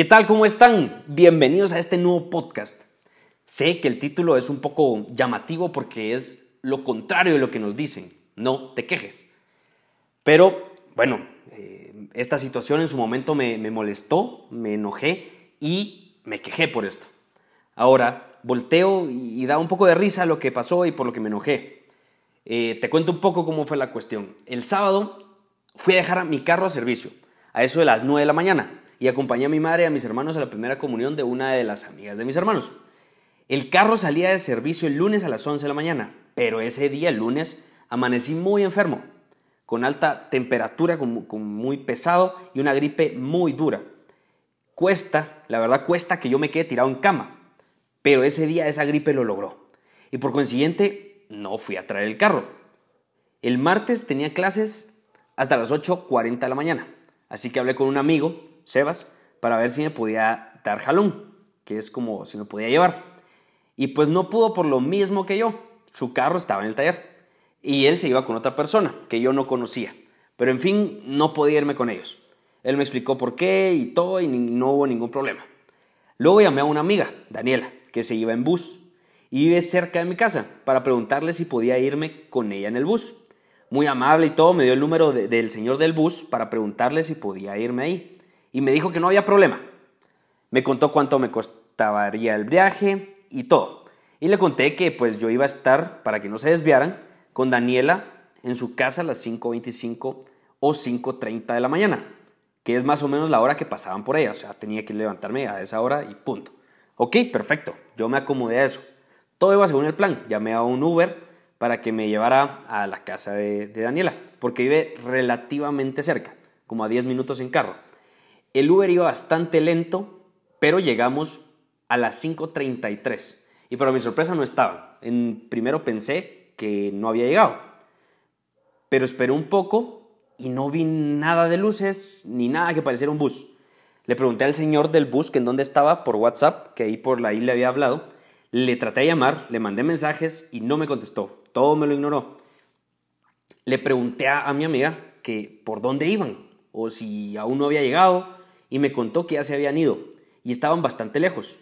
¿Qué tal? ¿Cómo están? Bienvenidos a este nuevo podcast. Sé que el título es un poco llamativo porque es lo contrario de lo que nos dicen. No te quejes. Pero, bueno, eh, esta situación en su momento me, molestó, me enojé y me quejé por esto. Ahora, volteo y, da un poco de risa lo que pasó y por lo que me enojé. Eh, te cuento un poco cómo fue la cuestión. El sábado fui a dejar mi carro a servicio, a eso de las 9 de la mañana y acompañé a mi madre y a mis hermanos a la primera comunión de una de las amigas de mis hermanos. El carro salía de servicio el lunes a las 11 de la mañana, pero ese día, el lunes, amanecí muy enfermo, con alta temperatura, con, muy pesado y una gripe muy dura. Cuesta, la verdad cuesta que yo me quede tirado en cama, pero ese día esa gripe lo logró. Y por consiguiente, no fui a traer el carro. El martes tenía clases hasta las 8.40 de la mañana, así que hablé con un amigo Sebas, para ver si me podía dar jalón, que es como si me podía llevar. Y pues no pudo por lo mismo que yo. Su carro estaba en el taller. Y él se iba con otra persona que yo no conocía. Pero en fin, no podía irme con ellos. Él me explicó por qué y todo y no hubo ningún problema. Luego llamé a una amiga, Daniela, que se iba en bus y vive cerca de mi casa para preguntarle si podía irme con ella en el bus. Muy amable y todo, me dio el número del señor del bus para preguntarle si podía irme ahí y me dijo que no había problema. Me contó cuánto me costaría el viaje y todo. Y le conté que pues yo iba a estar, para que no se desviaran, con Daniela en su casa a las 5.25 o 5.30 de la mañana, que es más o menos la hora que pasaban por ella. O sea, tenía que levantarme a esa hora y punto. Ok, perfecto. Yo me acomodé a eso. Todo iba según el plan. Llamé a un Uber para que me llevara a la casa de, de Daniela, porque vive relativamente cerca, como a 10 minutos en carro. El Uber iba bastante lento, pero llegamos a las 5.33 y para mi sorpresa no estaba. En, primero pensé que no había llegado, pero esperé un poco y no vi nada de luces ni nada que pareciera un bus. Le pregunté al señor del bus que en dónde estaba por WhatsApp, que ahí por la le había hablado. Le traté de llamar, le mandé mensajes y no me contestó. Todo me lo ignoró. Le pregunté a mi amiga que por dónde iban o si aún no había llegado y me contó que ya se habían ido y estaban bastante lejos.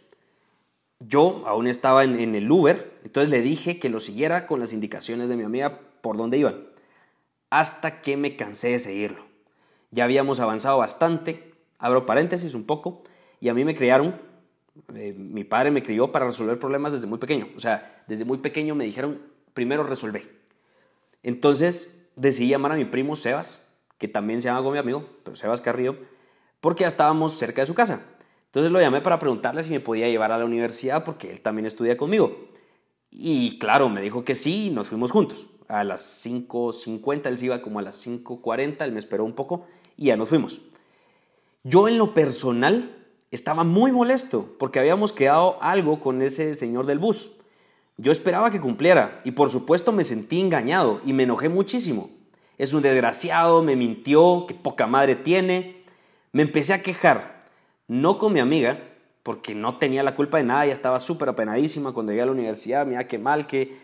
Yo aún estaba en, el Uber, entonces le dije que lo siguiera con las indicaciones de mi amiga por dónde iban, hasta que me cansé de seguirlo. Ya habíamos avanzado bastante, abro paréntesis un poco, y a mí me criaron, eh, mi padre me crió para resolver problemas desde muy pequeño, o sea, desde muy pequeño me dijeron, primero resolvé. Entonces decidí llamar a mi primo Sebas, que también se llama como mi amigo, pero Sebas Carrillo, porque ya estábamos cerca de su casa. Entonces lo llamé para preguntarle si me podía llevar a la universidad porque él también estudia conmigo. Y claro, me dijo que sí y nos fuimos juntos. A las 5.50, él se iba como a las 5.40, él me esperó un poco y ya nos fuimos. Yo en lo personal estaba muy molesto porque habíamos quedado algo con ese señor del bus. Yo esperaba que cumpliera y por supuesto me sentí engañado y me enojé muchísimo. Es un desgraciado, me mintió, qué poca madre tiene. Me empecé a quejar, no con mi amiga, porque no tenía la culpa de nada, ella estaba súper apenadísima cuando llegué a la universidad, mira qué mal, qué,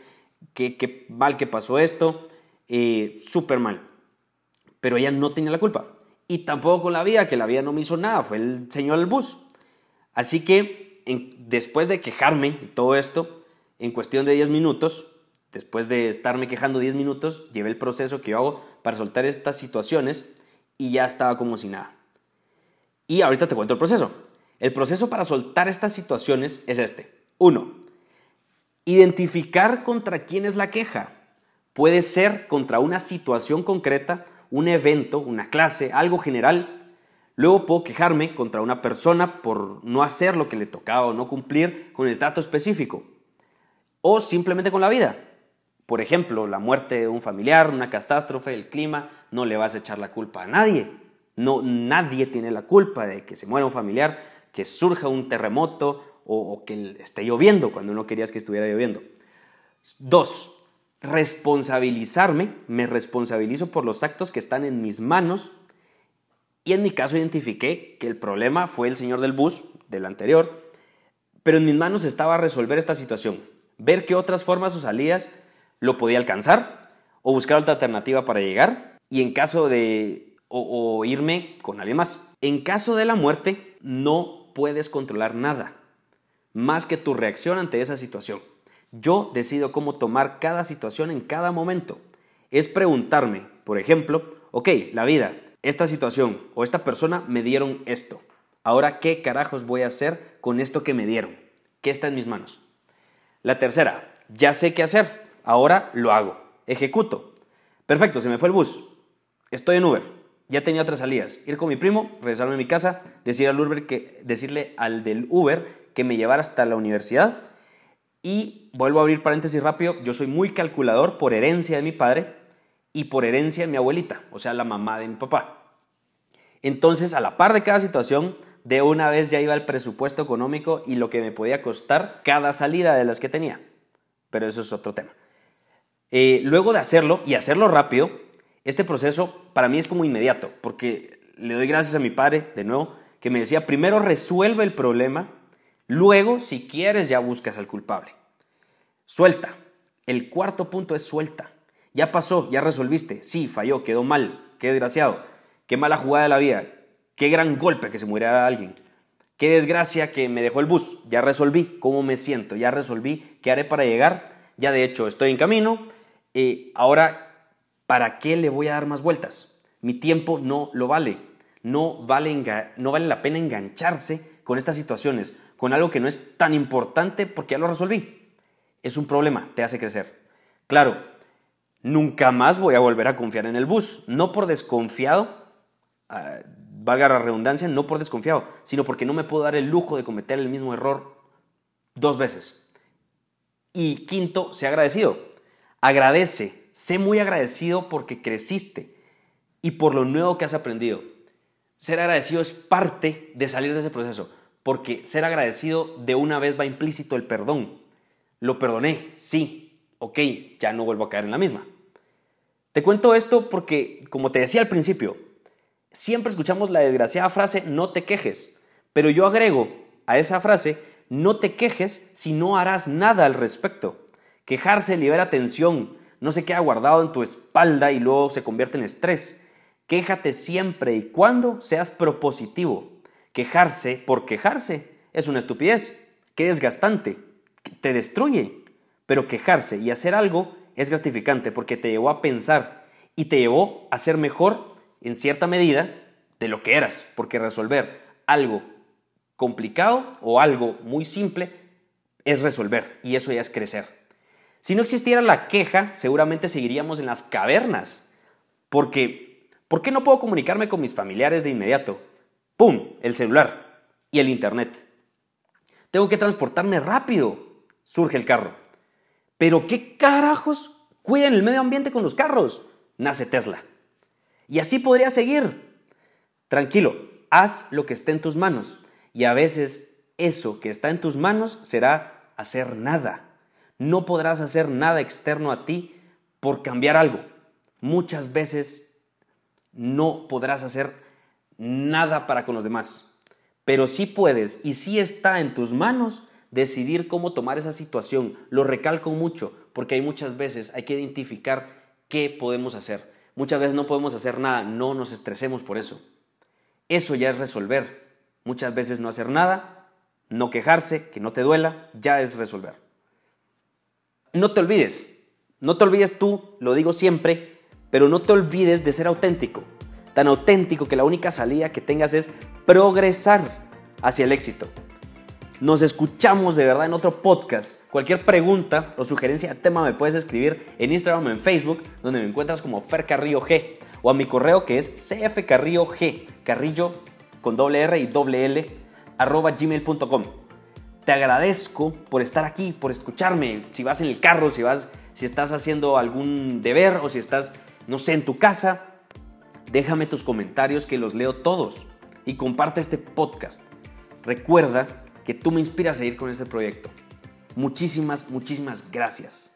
qué, mal que pasó esto, eh, súper mal. Pero ella no tenía la culpa. Y tampoco con la vida, que la vida no me hizo nada, fue el señor del bus. Así que después de quejarme y todo esto, en cuestión de 10 minutos, después de estarme quejando 10 minutos, llevé el proceso que yo hago para soltar estas situaciones y ya estaba como si nada. Y ahorita te cuento el proceso. El proceso para soltar estas situaciones es este. Uno, identificar contra quién es la queja. Puede ser contra una situación concreta, un evento, una clase, algo general. Luego puedo quejarme contra una persona por no hacer lo que le tocaba o no cumplir con el trato específico. O simplemente con la vida. Por ejemplo, la muerte de un familiar, una catástrofe, el clima, no le vas a echar la culpa a nadie. No, nadie tiene la culpa de que se muera un familiar, que surja un terremoto o, que esté lloviendo cuando no querías que estuviera lloviendo. Dos, responsabilizarme, me responsabilizo por los actos que están en mis manos y en mi caso identifiqué que el problema fue el señor del bus, del anterior, pero en mis manos estaba resolver esta situación, ver qué otras formas o salidas lo podía alcanzar o buscar otra alternativa para llegar y en caso de o, irme con alguien más. En caso de la muerte, no puedes controlar nada, más que tu reacción ante esa situación. Yo decido cómo tomar cada situación en cada momento. Es preguntarme, por ejemplo, ok, la vida, esta situación o esta persona me dieron esto. Ahora, ¿qué carajos voy a hacer con esto que me dieron? ¿Qué está en mis manos? La tercera, ya sé qué hacer. Ahora lo hago. Ejecuto. Perfecto, se me fue el bus. Estoy en Uber. Ya tenía otras salidas. Ir con mi primo, regresarme a mi casa, decir al Uber que, decirle al del Uber que me llevara hasta la universidad. Y vuelvo a abrir paréntesis rápido. Yo soy muy calculador por herencia de mi padre y por herencia de mi abuelita, o sea, la mamá de mi papá. Entonces, a la par de cada situación, de una vez ya iba el presupuesto económico y lo que me podía costar cada salida de las que tenía. Pero eso es otro tema. Eh, luego de hacerlo y hacerlo rápido, este proceso para mí es como inmediato, porque le doy gracias a mi padre, de nuevo, que me decía, primero resuelve el problema, luego, si quieres, ya buscas al culpable. Suelta. El cuarto punto es suelta. Ya pasó, ya resolviste. Sí, falló, quedó mal, qué desgraciado, qué mala jugada de la vida, Qué gran golpe que se muriera alguien. Qué desgracia que me dejó el bus. Ya resolví cómo me siento. Ya resolví qué haré para llegar. Ya de hecho estoy en camino. Eh, ahora, ¿para qué le voy a dar más vueltas? Mi tiempo no lo vale. No vale, no vale la pena engancharse con estas situaciones, con algo que no es tan importante porque ya lo resolví. Es un problema, te hace crecer. Claro, nunca más voy a volver a confiar en el bus. No por desconfiado, ah, valga la redundancia, no por desconfiado, sino porque no me puedo dar el lujo de cometer el mismo error dos veces. Y quinto, sé agradecido. Agradece, sé muy agradecido porque creciste y por lo nuevo que has aprendido. Ser agradecido es parte de salir de ese proceso, porque ser agradecido de una vez va implícito el perdón. Lo perdoné, sí, ok, ya no vuelvo a caer en la misma. Te cuento esto porque, como te decía al principio, Siempre escuchamos la desgraciada frase no te quejes, pero yo agrego a esa frase no te quejes si no harás nada al respecto. Quejarse libera tensión, no se queda guardado en tu espalda y luego se convierte en estrés. Quéjate siempre y cuando seas propositivo. Quejarse por quejarse es una estupidez, que desgastante, te destruye. Pero quejarse y hacer algo es gratificante porque te llevó a pensar y te llevó a ser mejor en cierta medida de lo que eras, porque resolver algo complicado o algo muy simple es resolver y eso ya es crecer. Si no existiera la queja, seguramente seguiríamos en las cavernas, porque ¿por qué no puedo comunicarme con mis familiares de inmediato? ¡Pum! El celular y el internet. Tengo que transportarme rápido. Surge el carro. Pero ¿qué carajos cuidan el medio ambiente con los carros? Nace Tesla. Y así podría seguir. Tranquilo, haz lo que esté en tus manos. Y a veces eso que está en tus manos será hacer nada. No podrás hacer nada externo a ti por cambiar algo. Muchas veces no podrás hacer nada para con los demás. Pero sí puedes y sí está en tus manos decidir cómo tomar esa situación. Lo recalco mucho porque hay muchas veces hay que identificar qué podemos hacer. Muchas veces no podemos hacer nada, no nos estresemos por eso. Eso ya es resolver. Muchas veces no hacer nada, no quejarse, que no te duela, ya es resolver. No te olvides, no te olvides tú, lo digo siempre, pero no te olvides de ser auténtico. Tan auténtico que la única salida que tengas es progresar hacia el éxito. Nos escuchamos de verdad en otro podcast. Cualquier pregunta o sugerencia de tema me puedes escribir en Instagram o en Facebook, donde me encuentras como Fer Carrillo G, o a mi correo que es cfcarrillo G, carrillo con doble R y doble L, arroba gmail.com. Te agradezco por estar aquí, por escucharme. Si vas en el carro, si vas, si estás haciendo algún deber o si estás, no sé, en tu casa, déjame tus comentarios que los leo todos y comparte este podcast. Recuerda que tú me inspiras a seguir con este proyecto. Muchísimas, muchísimas gracias.